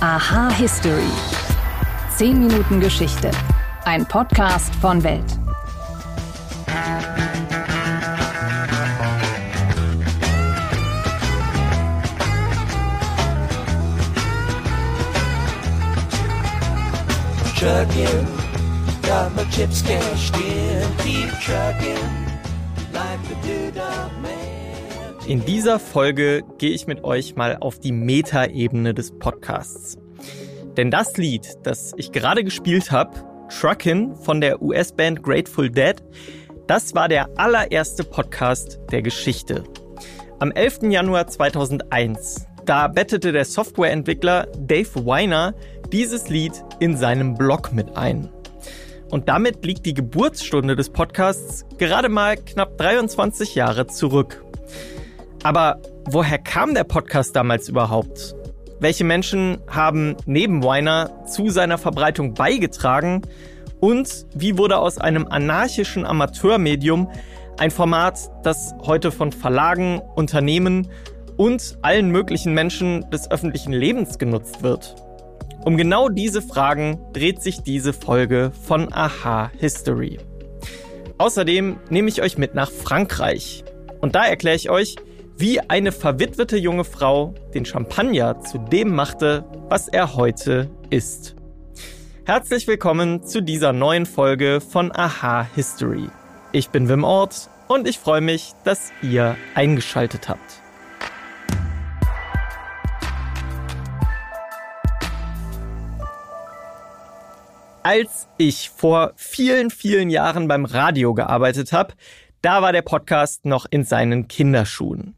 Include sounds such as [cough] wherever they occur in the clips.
Aha History. 10 Minuten Geschichte. Ein Podcast von Welt. Trucking, got my chips cashed in. Keep trucking, In dieser Folge gehe ich mit euch mal auf die Metaebene des Podcasts. Denn das Lied, das ich gerade gespielt habe, Truckin' von der US-Band Grateful Dead, das war der allererste Podcast der Geschichte. Am 11. Januar 2001, da bettete der Softwareentwickler Dave Weiner dieses Lied in seinem Blog mit ein. Und damit liegt die Geburtsstunde des Podcasts gerade mal knapp 23 Jahre zurück. Aber woher kam der Podcast damals überhaupt? Welche Menschen haben neben Weiner zu seiner Verbreitung beigetragen? Und wie wurde aus einem anarchischen Amateurmedium ein Format, das heute von Verlagen, Unternehmen und allen möglichen Menschen des öffentlichen Lebens genutzt wird? Um genau diese Fragen dreht sich diese Folge von Aha History. Außerdem nehme ich euch mit nach Frankreich. Und da erkläre ich euch, wie eine verwitwete junge Frau den Champagner zu dem machte, was er heute ist. Herzlich willkommen zu dieser neuen Folge von Aha History. Ich bin Wim Ort und ich freue mich, dass ihr eingeschaltet habt. Als ich vor vielen, vielen Jahren beim Radio gearbeitet habe, da war der Podcast noch in seinen Kinderschuhen.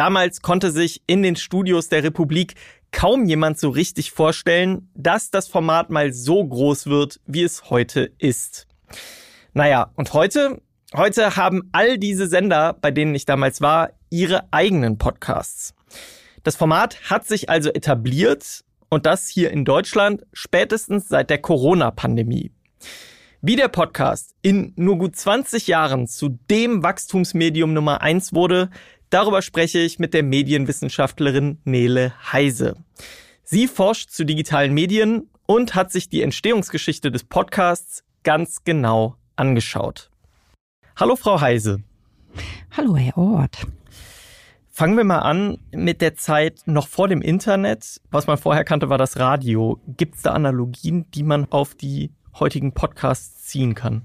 Damals konnte sich in den Studios der Republik kaum jemand so richtig vorstellen, dass das Format mal so groß wird, wie es heute ist. Naja, und heute? Heute haben all diese Sender, bei denen ich damals war, ihre eigenen Podcasts. Das Format hat sich also etabliert und das hier in Deutschland spätestens seit der Corona-Pandemie. Wie der Podcast in nur gut 20 Jahren zu dem Wachstumsmedium Nummer eins wurde, darüber spreche ich mit der Medienwissenschaftlerin Nele Heise. Sie forscht zu digitalen Medien und hat sich die Entstehungsgeschichte des Podcasts ganz genau angeschaut. Hallo Frau Heise. Hallo Herr Ort. Fangen wir mal an mit der Zeit noch vor dem Internet. Was man vorher kannte, war das Radio. Gibt es da Analogien, die man auf die heutigen Podcasts ziehen kann?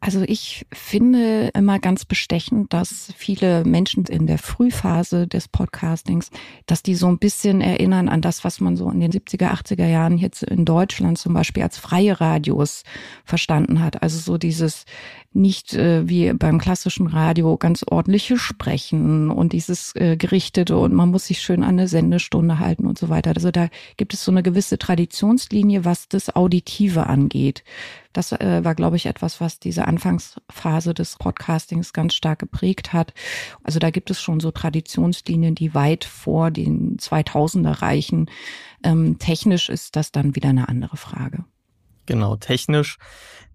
Also ich finde immer ganz bestechend, dass viele Menschen in der Frühphase des Podcastings, dass die so ein bisschen erinnern an das, was man so in den 70er, 80er Jahren jetzt in Deutschland zum Beispiel als freie Radios verstanden hat. Also so dieses nicht äh, wie beim klassischen Radio ganz ordentliche Sprechen und dieses äh, Gerichtete und man muss sich schön an eine Sendestunde halten und so weiter. Also da gibt es so eine gewisse Traditionslinie, was das Auditive angeht. Das äh, war, glaube ich, etwas, was diese Anfangsphase des Podcastings ganz stark geprägt hat. Also da gibt es schon so Traditionslinien, die weit vor den 2000er reichen. Ähm, technisch ist das dann wieder eine andere Frage. Genau, technisch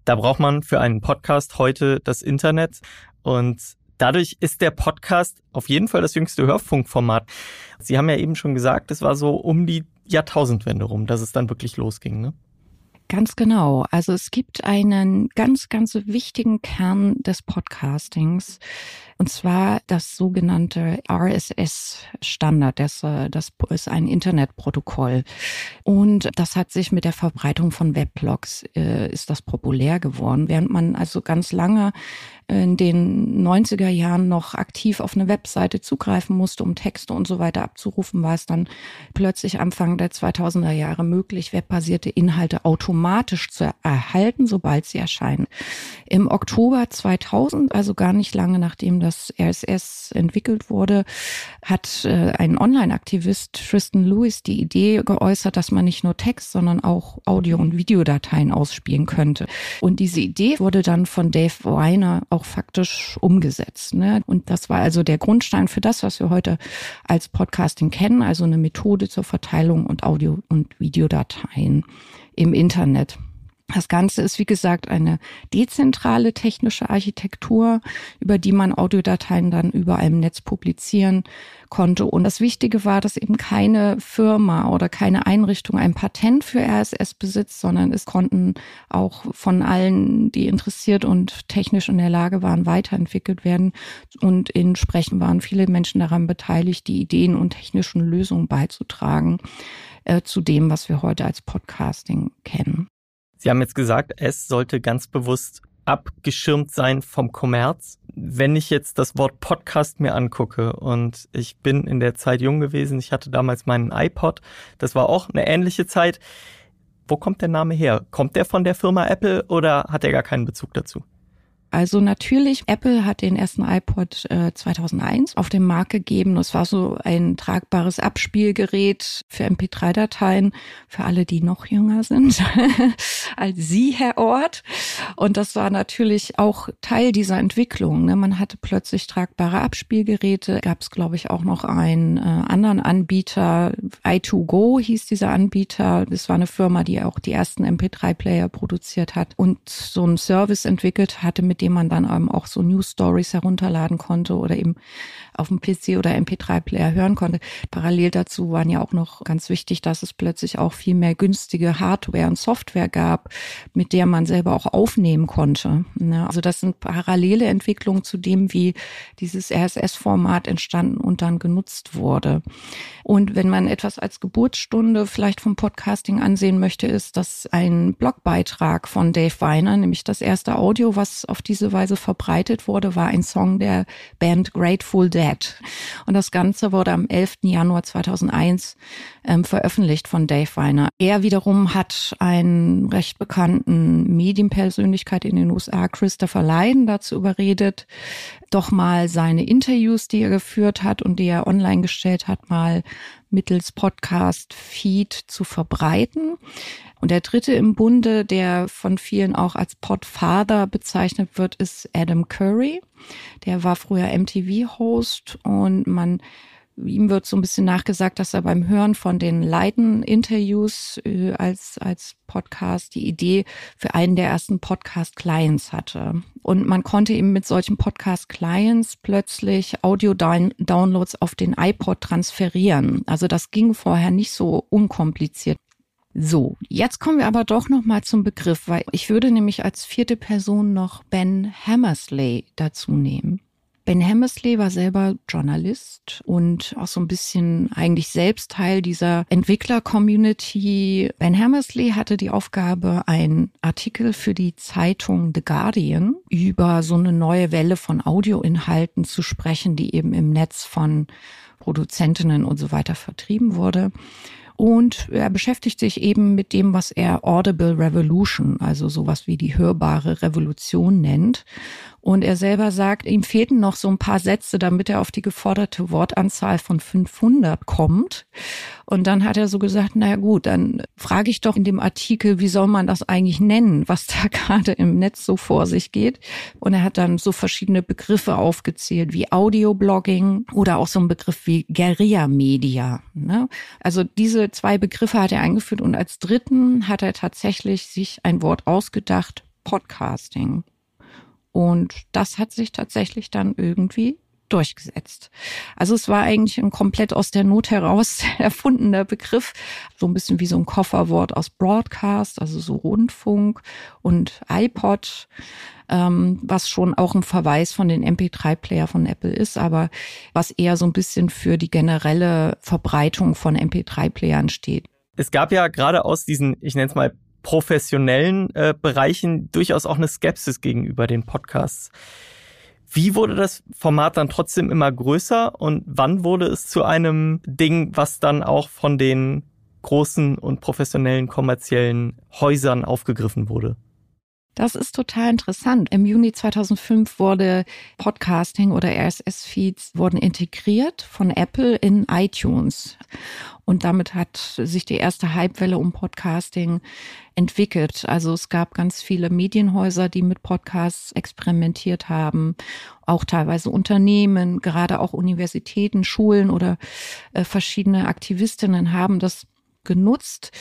da braucht man für einen Podcast heute das Internet und dadurch ist der Podcast auf jeden Fall das jüngste Hörfunkformat. Sie haben ja eben schon gesagt, es war so um die Jahrtausendwende rum, dass es dann wirklich losging, ne? Ganz genau. Also es gibt einen ganz, ganz wichtigen Kern des Podcastings. Und zwar das sogenannte RSS-Standard. Das, äh, das ist ein Internetprotokoll. Und das hat sich mit der Verbreitung von Weblogs, äh, ist das populär geworden. Während man also ganz lange in den 90er Jahren noch aktiv auf eine Webseite zugreifen musste, um Texte und so weiter abzurufen, war es dann plötzlich Anfang der 2000er Jahre möglich, webbasierte Inhalte automatisch zu erhalten, sobald sie erscheinen. Im Oktober 2000, also gar nicht lange nachdem das RSS entwickelt wurde, hat äh, ein Online-Aktivist Tristan Lewis die Idee geäußert, dass man nicht nur Text, sondern auch Audio- und Videodateien ausspielen könnte. Und diese Idee wurde dann von Dave Weiner auch faktisch umgesetzt. Ne? Und das war also der Grundstein für das, was wir heute als Podcasting kennen, also eine Methode zur Verteilung und Audio- und Videodateien im Internet. Das Ganze ist, wie gesagt, eine dezentrale technische Architektur, über die man Audiodateien dann überall im Netz publizieren konnte. Und das Wichtige war, dass eben keine Firma oder keine Einrichtung ein Patent für RSS besitzt, sondern es konnten auch von allen, die interessiert und technisch in der Lage waren, weiterentwickelt werden. Und entsprechend waren viele Menschen daran beteiligt, die Ideen und technischen Lösungen beizutragen äh, zu dem, was wir heute als Podcasting kennen. Sie haben jetzt gesagt, es sollte ganz bewusst abgeschirmt sein vom Kommerz. Wenn ich jetzt das Wort Podcast mir angucke und ich bin in der Zeit jung gewesen, ich hatte damals meinen iPod, das war auch eine ähnliche Zeit. Wo kommt der Name her? Kommt der von der Firma Apple oder hat er gar keinen Bezug dazu? Also natürlich, Apple hat den ersten iPod äh, 2001 auf den Markt gegeben. Das war so ein tragbares Abspielgerät für MP3-Dateien, für alle, die noch jünger sind [laughs] als Sie, Herr Ort. Und das war natürlich auch Teil dieser Entwicklung. Ne? Man hatte plötzlich tragbare Abspielgeräte. Gab es, glaube ich, auch noch einen äh, anderen Anbieter. i2Go hieß dieser Anbieter. Das war eine Firma, die auch die ersten MP3-Player produziert hat und so einen Service entwickelt hatte, mit dem man dann eben auch so News Stories herunterladen konnte oder eben auf dem PC oder MP3-Player hören konnte. Parallel dazu waren ja auch noch ganz wichtig, dass es plötzlich auch viel mehr günstige Hardware und Software gab, mit der man selber auch aufnehmen konnte. Ne? Also das sind parallele Entwicklungen zu dem, wie dieses RSS-Format entstanden und dann genutzt wurde. Und wenn man etwas als Geburtsstunde vielleicht vom Podcasting ansehen möchte, ist das ein Blogbeitrag von Dave Weiner, nämlich das erste Audio, was auf diese Weise verbreitet wurde, war ein Song der Band Grateful Dead. Und das Ganze wurde am 11. Januar 2001 ähm, veröffentlicht von Dave Weiner. Er wiederum hat einen recht bekannten Medienpersönlichkeit in den USA, Christopher Lydon, dazu überredet, doch mal seine Interviews, die er geführt hat und die er online gestellt hat, mal mittels Podcast-Feed zu verbreiten. Und der dritte im Bunde, der von vielen auch als Podfather bezeichnet wird, ist Adam Curry. Der war früher MTV-Host und man ihm wird so ein bisschen nachgesagt, dass er beim Hören von den Leiden-Interviews äh, als, als Podcast die Idee für einen der ersten Podcast-Clients hatte. Und man konnte eben mit solchen Podcast-Clients plötzlich Audio-Downloads auf den iPod transferieren. Also das ging vorher nicht so unkompliziert. So, jetzt kommen wir aber doch noch mal zum Begriff, weil ich würde nämlich als vierte Person noch Ben Hammersley dazu nehmen. Ben Hammersley war selber Journalist und auch so ein bisschen eigentlich selbst Teil dieser Entwickler-Community. Ben Hammersley hatte die Aufgabe, einen Artikel für die Zeitung The Guardian über so eine neue Welle von Audioinhalten zu sprechen, die eben im Netz von Produzentinnen und so weiter vertrieben wurde. Und er beschäftigt sich eben mit dem, was er Audible Revolution, also sowas wie die hörbare Revolution nennt. Und er selber sagt, ihm fehlten noch so ein paar Sätze, damit er auf die geforderte Wortanzahl von 500 kommt. Und dann hat er so gesagt, naja gut, dann frage ich doch in dem Artikel, wie soll man das eigentlich nennen, was da [laughs] gerade im Netz so vor sich geht. Und er hat dann so verschiedene Begriffe aufgezählt, wie Audioblogging oder auch so ein Begriff wie Guerilla-Media. Ne? Also diese zwei Begriffe hat er eingeführt und als dritten hat er tatsächlich sich ein Wort ausgedacht, Podcasting. Und das hat sich tatsächlich dann irgendwie durchgesetzt. Also es war eigentlich ein komplett aus der Not heraus [laughs] erfundener Begriff, so ein bisschen wie so ein Kofferwort aus Broadcast, also so Rundfunk und iPod, ähm, was schon auch ein Verweis von den MP3-Player von Apple ist, aber was eher so ein bisschen für die generelle Verbreitung von MP3-Playern steht. Es gab ja gerade aus diesen, ich nenne es mal professionellen äh, Bereichen durchaus auch eine Skepsis gegenüber den Podcasts. Wie wurde das Format dann trotzdem immer größer und wann wurde es zu einem Ding, was dann auch von den großen und professionellen kommerziellen Häusern aufgegriffen wurde? Das ist total interessant. Im Juni 2005 wurde Podcasting oder RSS-Feeds wurden integriert von Apple in iTunes. Und damit hat sich die erste Hypewelle um Podcasting entwickelt. Also es gab ganz viele Medienhäuser, die mit Podcasts experimentiert haben, auch teilweise Unternehmen, gerade auch Universitäten, Schulen oder äh, verschiedene Aktivistinnen haben das genutzt.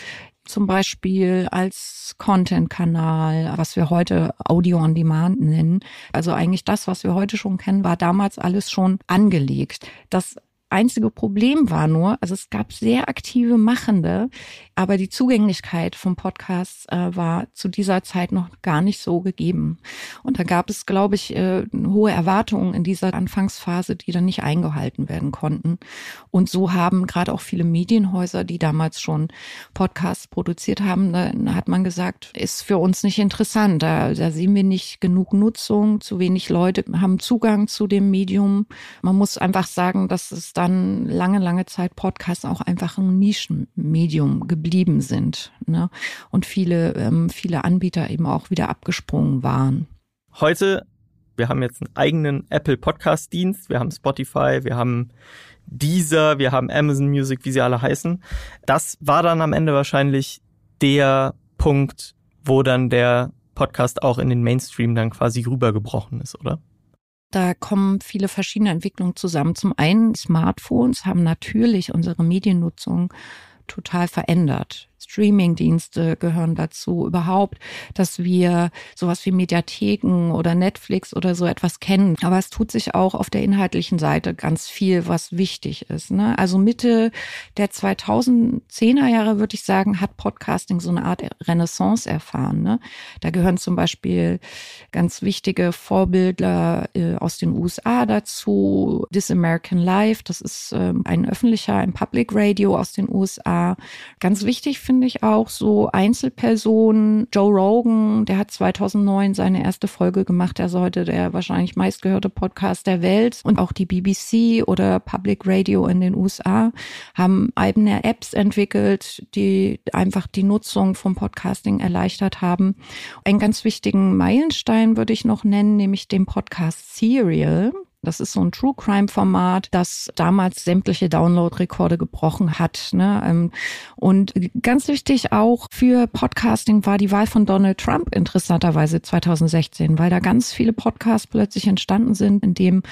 Zum Beispiel als Content-Kanal, was wir heute Audio on Demand nennen. Also eigentlich das, was wir heute schon kennen, war damals alles schon angelegt. Das einzige Problem war nur, also es gab sehr aktive Machende, aber die Zugänglichkeit vom Podcast äh, war zu dieser Zeit noch gar nicht so gegeben. Und da gab es, glaube ich, äh, hohe Erwartungen in dieser Anfangsphase, die dann nicht eingehalten werden konnten. Und so haben gerade auch viele Medienhäuser, die damals schon Podcasts produziert haben, da hat man gesagt, ist für uns nicht interessant. Da, da sehen wir nicht genug Nutzung, zu wenig Leute haben Zugang zu dem Medium. Man muss einfach sagen, dass es dann lange, lange Zeit Podcasts auch einfach ein Nischenmedium geblieben sind. Ne? Und viele, ähm, viele Anbieter eben auch wieder abgesprungen waren. Heute, wir haben jetzt einen eigenen Apple Podcast Dienst, wir haben Spotify, wir haben Deezer, wir haben Amazon Music, wie sie alle heißen. Das war dann am Ende wahrscheinlich der Punkt, wo dann der Podcast auch in den Mainstream dann quasi rübergebrochen ist, oder? Da kommen viele verschiedene Entwicklungen zusammen. Zum einen, Smartphones haben natürlich unsere Mediennutzung total verändert. Streaming-Dienste gehören dazu. Überhaupt, dass wir sowas wie Mediatheken oder Netflix oder so etwas kennen. Aber es tut sich auch auf der inhaltlichen Seite ganz viel, was wichtig ist. Ne? Also Mitte der 2010er Jahre, würde ich sagen, hat Podcasting so eine Art Renaissance erfahren. Ne? Da gehören zum Beispiel ganz wichtige Vorbilder äh, aus den USA dazu. This American Life, das ist äh, ein öffentlicher, ein Public Radio aus den USA. Ganz wichtig finde finde ich auch so Einzelpersonen. Joe Rogan, der hat 2009 seine erste Folge gemacht. Er sollte der wahrscheinlich meistgehörte Podcast der Welt. Und auch die BBC oder Public Radio in den USA haben eigene Apps entwickelt, die einfach die Nutzung vom Podcasting erleichtert haben. Einen ganz wichtigen Meilenstein würde ich noch nennen, nämlich den Podcast Serial. Das ist so ein True Crime Format, das damals sämtliche Download-Rekorde gebrochen hat. Ne? Ähm, und ganz wichtig auch für Podcasting war die Wahl von Donald Trump interessanterweise 2016, weil da ganz viele Podcasts plötzlich entstanden sind, in dem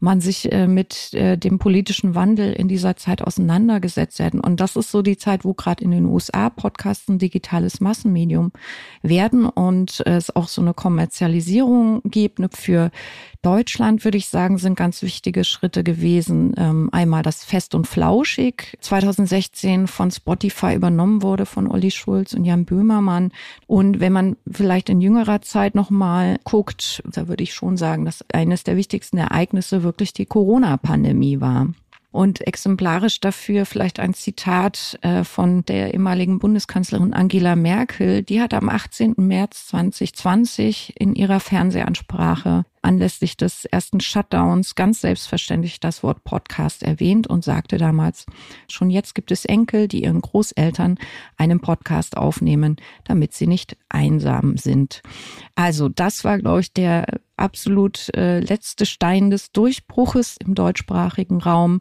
man sich äh, mit äh, dem politischen Wandel in dieser Zeit auseinandergesetzt hätten. Und das ist so die Zeit, wo gerade in den USA Podcasts ein digitales Massenmedium werden und es auch so eine Kommerzialisierung gibt ne, für Deutschland, würde ich sagen, sind ganz wichtige Schritte gewesen. Ähm, einmal das Fest und Flauschig 2016 von Spotify übernommen wurde von Olli Schulz und Jan Böhmermann. Und wenn man vielleicht in jüngerer Zeit nochmal guckt, da würde ich schon sagen, dass eines der wichtigsten Ereignisse wirklich die Corona-Pandemie war. Und exemplarisch dafür vielleicht ein Zitat äh, von der ehemaligen Bundeskanzlerin Angela Merkel. Die hat am 18. März 2020 in ihrer Fernsehansprache anlässlich des ersten Shutdowns ganz selbstverständlich das Wort Podcast erwähnt und sagte damals, schon jetzt gibt es Enkel, die ihren Großeltern einen Podcast aufnehmen, damit sie nicht einsam sind. Also das war, glaube ich, der absolut äh, letzte Stein des Durchbruches im deutschsprachigen Raum,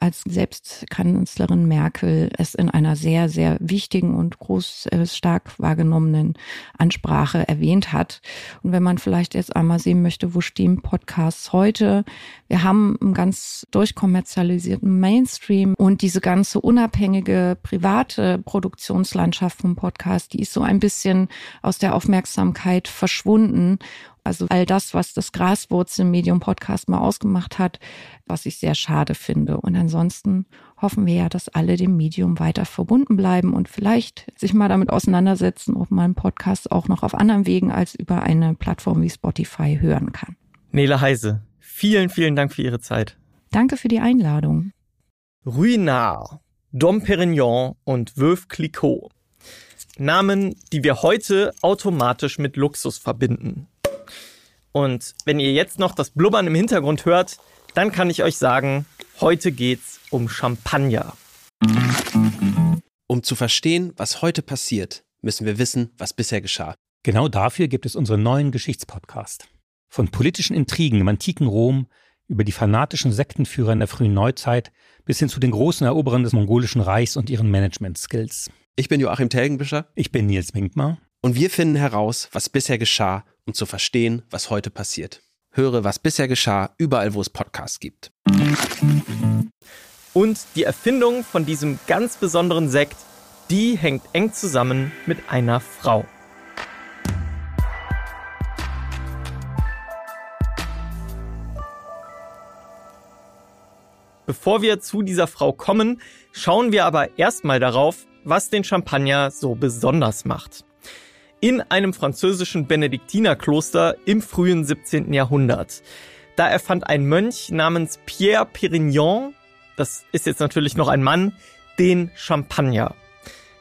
als selbst Kanzlerin Merkel es in einer sehr, sehr wichtigen und groß äh, stark wahrgenommenen Ansprache erwähnt hat. Und wenn man vielleicht jetzt einmal sehen möchte, wo stehen Podcasts heute? Wir haben einen ganz durchkommerzialisierten Mainstream und diese ganze unabhängige private Produktionslandschaft vom Podcast, die ist so ein bisschen aus der Aufmerksamkeit verschwunden. Also all das, was das Graswurzelmedium Podcast mal ausgemacht hat, was ich sehr schade finde. Und ansonsten hoffen wir ja, dass alle dem Medium weiter verbunden bleiben und vielleicht sich mal damit auseinandersetzen, ob man Podcast auch noch auf anderen Wegen als über eine Plattform wie Spotify hören kann. Nele Heise, vielen, vielen Dank für Ihre Zeit. Danke für die Einladung. Ruinard, Dom Perignon und Veuve Clicquot. Namen, die wir heute automatisch mit Luxus verbinden. Und wenn ihr jetzt noch das Blubbern im Hintergrund hört, dann kann ich euch sagen, heute geht's um Champagner. Um zu verstehen, was heute passiert, müssen wir wissen, was bisher geschah. Genau dafür gibt es unseren neuen Geschichtspodcast. Von politischen Intrigen im antiken Rom über die fanatischen Sektenführer in der frühen Neuzeit bis hin zu den großen Eroberern des mongolischen Reichs und ihren Management-Skills. Ich bin Joachim Telgenbischer. Ich bin Nils Winkmar. Und wir finden heraus, was bisher geschah, um zu verstehen, was heute passiert. Höre, was bisher geschah, überall, wo es Podcasts gibt. Und die Erfindung von diesem ganz besonderen Sekt die hängt eng zusammen mit einer Frau. Bevor wir zu dieser Frau kommen, schauen wir aber erstmal darauf, was den Champagner so besonders macht. In einem französischen Benediktinerkloster im frühen 17. Jahrhundert. Da erfand ein Mönch namens Pierre Pérignon, das ist jetzt natürlich noch ein Mann, den Champagner.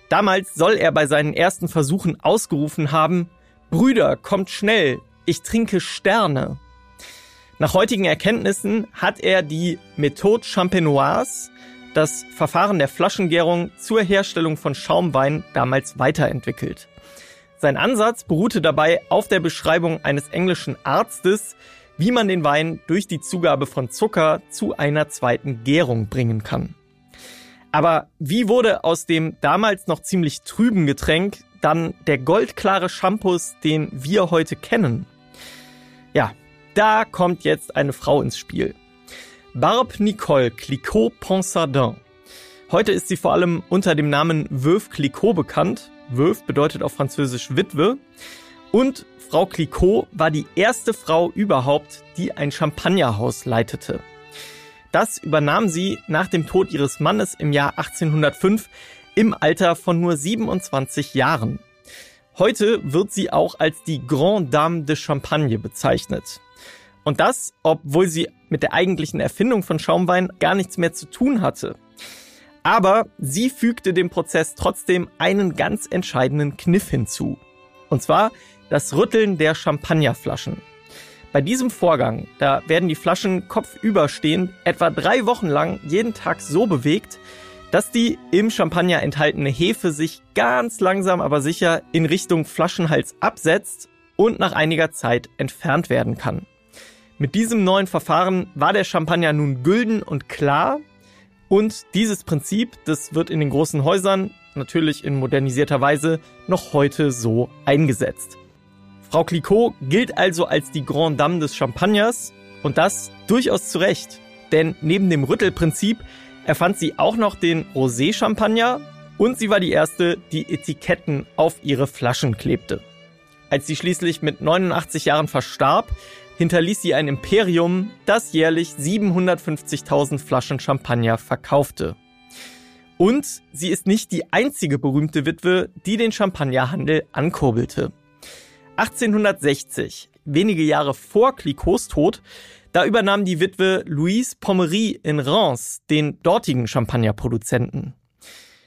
Damals soll er bei seinen ersten Versuchen ausgerufen haben, Brüder, kommt schnell, ich trinke Sterne. Nach heutigen Erkenntnissen hat er die Methode Champenoise, das Verfahren der Flaschengärung zur Herstellung von Schaumwein, damals weiterentwickelt. Sein Ansatz beruhte dabei auf der Beschreibung eines englischen Arztes, wie man den Wein durch die Zugabe von Zucker zu einer zweiten Gärung bringen kann. Aber wie wurde aus dem damals noch ziemlich trüben Getränk dann der goldklare Shampoos, den wir heute kennen? Ja, da kommt jetzt eine Frau ins Spiel. Barbe Nicole Clicquot-Ponsardin. Heute ist sie vor allem unter dem Namen Veuve Clicquot bekannt. Veuve bedeutet auf Französisch Witwe. Und Frau Clicquot war die erste Frau überhaupt, die ein Champagnerhaus leitete. Das übernahm sie nach dem Tod ihres Mannes im Jahr 1805 im Alter von nur 27 Jahren. Heute wird sie auch als die Grande Dame de Champagne bezeichnet. Und das, obwohl sie mit der eigentlichen Erfindung von Schaumwein gar nichts mehr zu tun hatte. Aber sie fügte dem Prozess trotzdem einen ganz entscheidenden Kniff hinzu. Und zwar das Rütteln der Champagnerflaschen. Bei diesem Vorgang, da werden die Flaschen kopfüberstehend etwa drei Wochen lang jeden Tag so bewegt, dass die im Champagner enthaltene Hefe sich ganz langsam aber sicher in Richtung Flaschenhals absetzt und nach einiger Zeit entfernt werden kann. Mit diesem neuen Verfahren war der Champagner nun gülden und klar und dieses Prinzip, das wird in den großen Häusern natürlich in modernisierter Weise noch heute so eingesetzt. Frau Clicquot gilt also als die Grande Dame des Champagners und das durchaus zu Recht. Denn neben dem Rüttelprinzip erfand sie auch noch den Rosé-Champagner und sie war die erste, die Etiketten auf ihre Flaschen klebte. Als sie schließlich mit 89 Jahren verstarb, hinterließ sie ein Imperium, das jährlich 750.000 Flaschen Champagner verkaufte. Und sie ist nicht die einzige berühmte Witwe, die den Champagnerhandel ankurbelte. 1860, wenige Jahre vor Cliquots Tod, da übernahm die Witwe Louise Pommery in Reims den dortigen Champagnerproduzenten.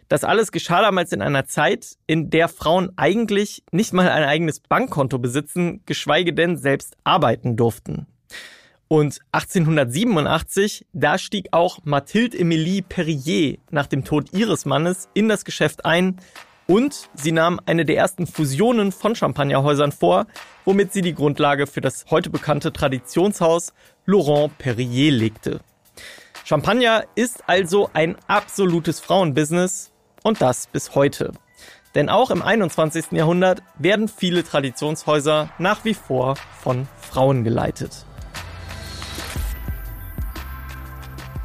Das alles geschah damals in einer Zeit, in der Frauen eigentlich nicht mal ein eigenes Bankkonto besitzen, geschweige denn selbst arbeiten durften. Und 1887, da stieg auch Mathilde Emilie Perrier nach dem Tod ihres Mannes in das Geschäft ein und sie nahm eine der ersten Fusionen von Champagnerhäusern vor, womit sie die Grundlage für das heute bekannte Traditionshaus Laurent Perrier legte. Champagner ist also ein absolutes Frauenbusiness und das bis heute. Denn auch im 21. Jahrhundert werden viele Traditionshäuser nach wie vor von Frauen geleitet.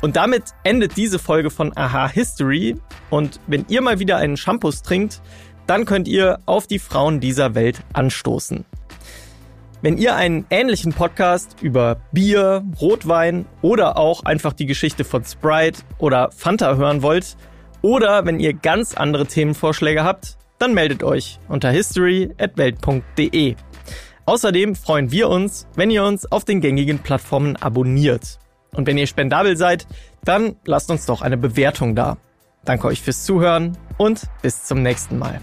Und damit endet diese Folge von Aha History. Und wenn ihr mal wieder einen Shampoos trinkt, dann könnt ihr auf die Frauen dieser Welt anstoßen. Wenn ihr einen ähnlichen Podcast über Bier, Rotwein oder auch einfach die Geschichte von Sprite oder Fanta hören wollt, oder wenn ihr ganz andere Themenvorschläge habt, dann meldet euch unter history.welt.de. Außerdem freuen wir uns, wenn ihr uns auf den gängigen Plattformen abonniert. Und wenn ihr spendabel seid, dann lasst uns doch eine Bewertung da. Danke euch fürs Zuhören und bis zum nächsten Mal.